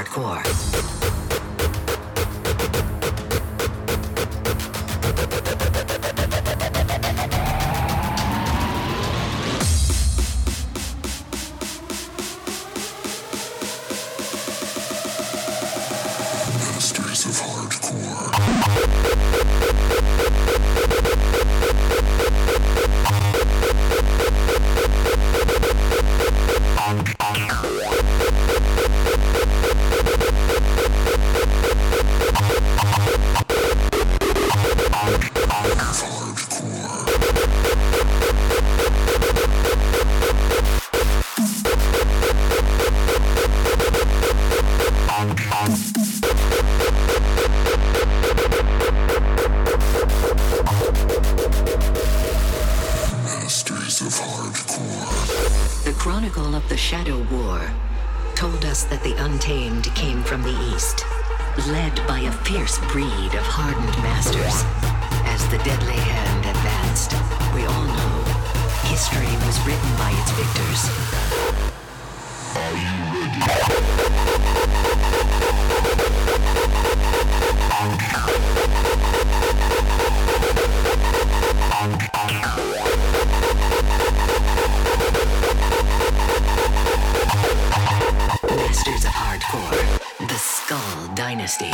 hardcore. Us that the Untamed came from the East, led by a fierce breed of hardened masters. As the deadly hand advanced, we all know history was written by its victors. Are you ready? Masters of Hardcore, the Skull Dynasty.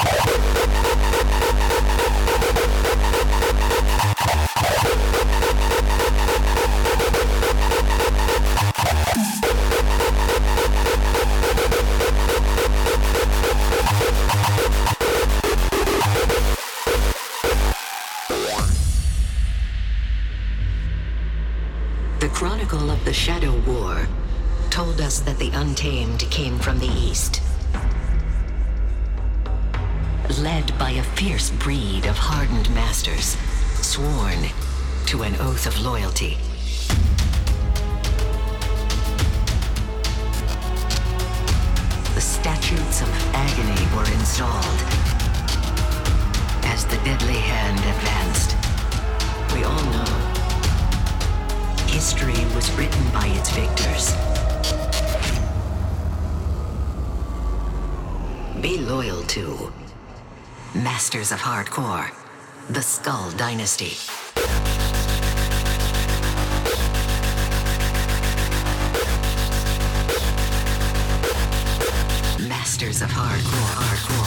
The Chronicle of the Shadow War told us that the Untamed came from the East. Led by a fierce breed of hardened masters, sworn to an oath of loyalty. The statutes of agony were installed. As the deadly hand advanced, we all know history was written by its victors. Be loyal to Masters of Hardcore, the Skull Dynasty. Masters of Hardcore, Hardcore,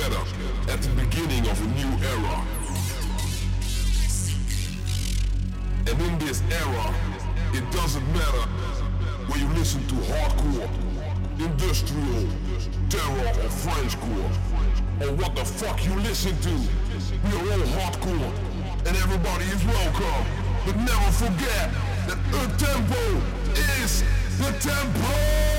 together at the beginning of a new era. And in this era, it doesn't matter where you listen to hardcore, industrial, terror or Frenchcore, or what the fuck you listen to. We are all hardcore, and everybody is welcome. But never forget that a tempo is the tempo!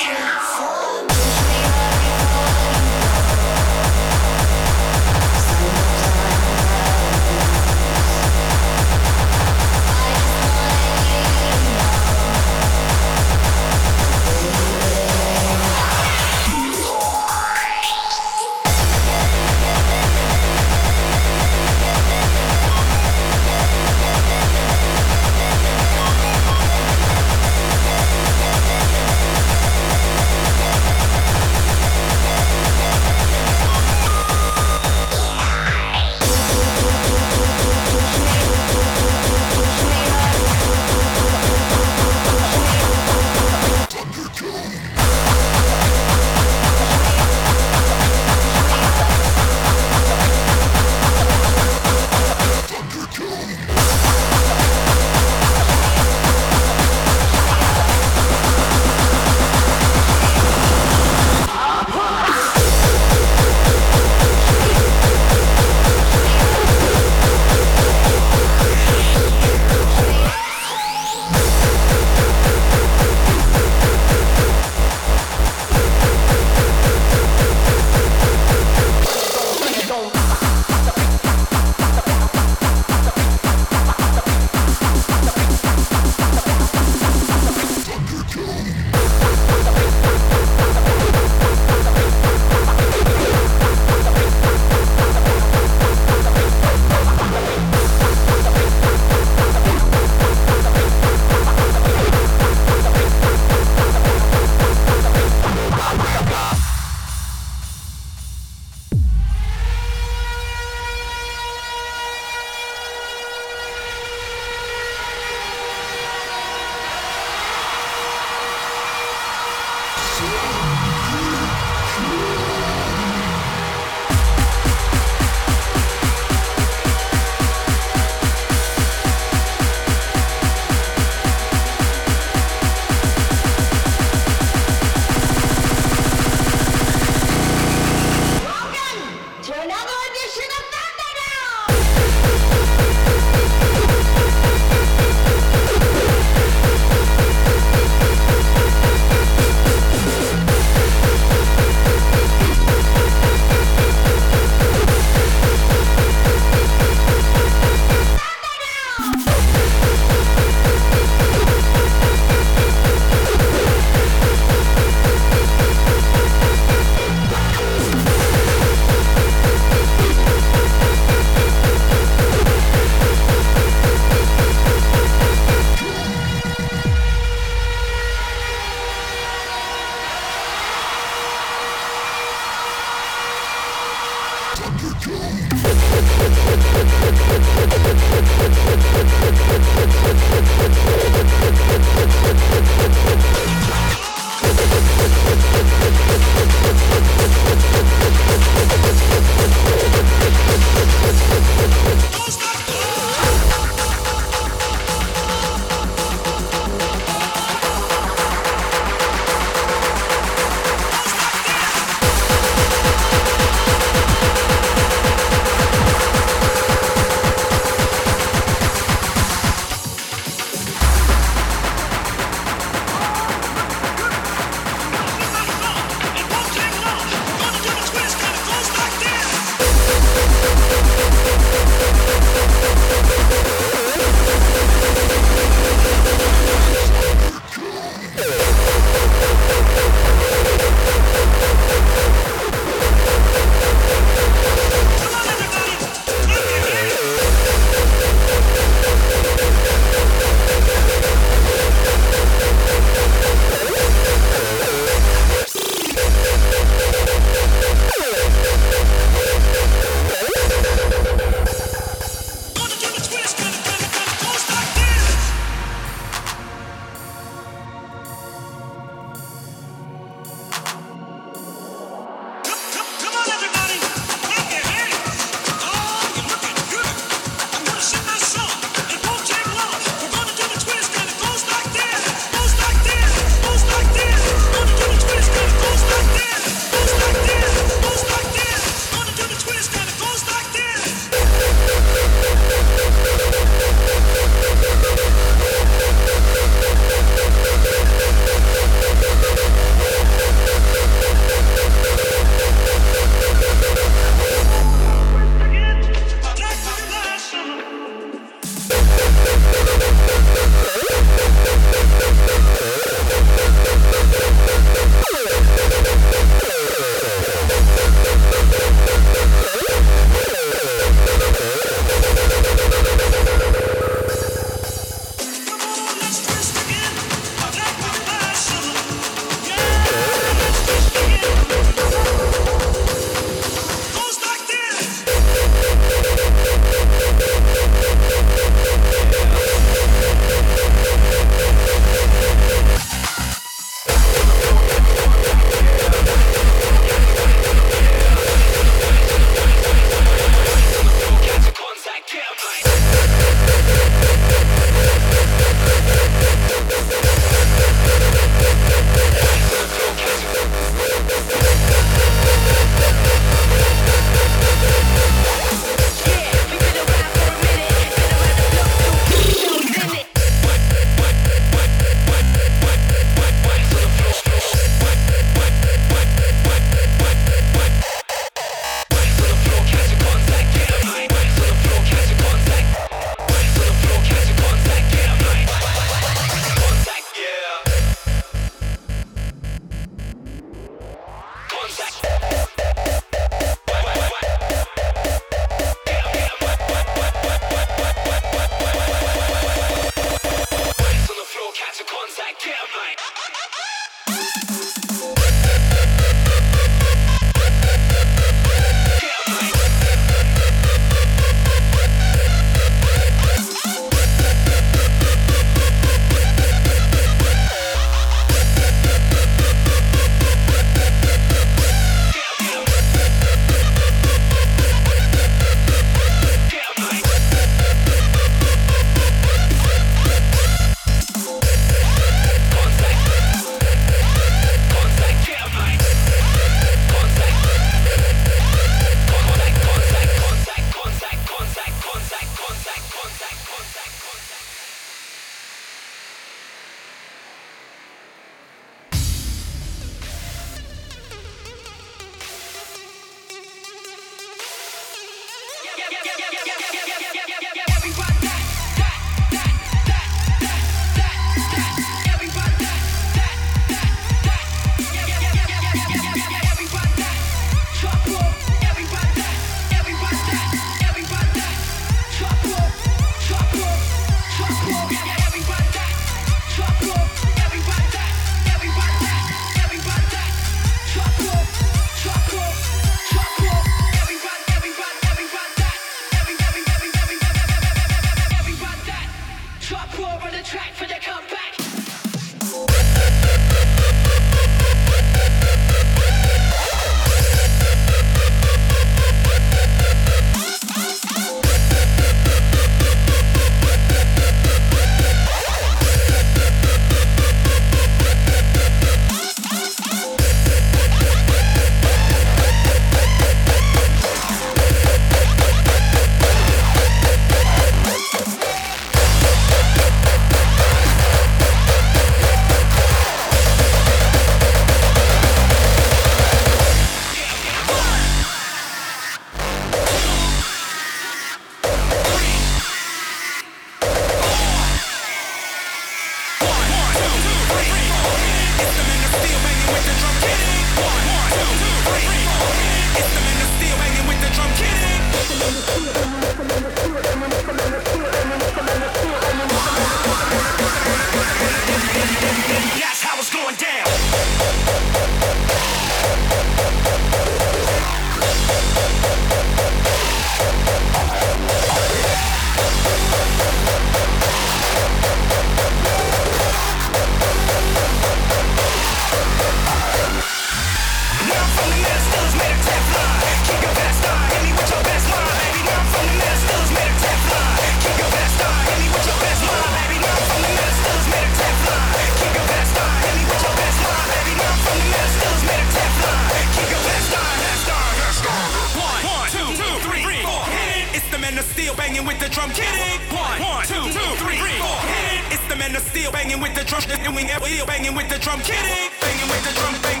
Banging with the drum. Kidding. One, one, two, two, three, four. Hit it. It's the men of steel banging with the drum. Doing wheel banging with the drum. Kidding. Banging with the drum. Bang,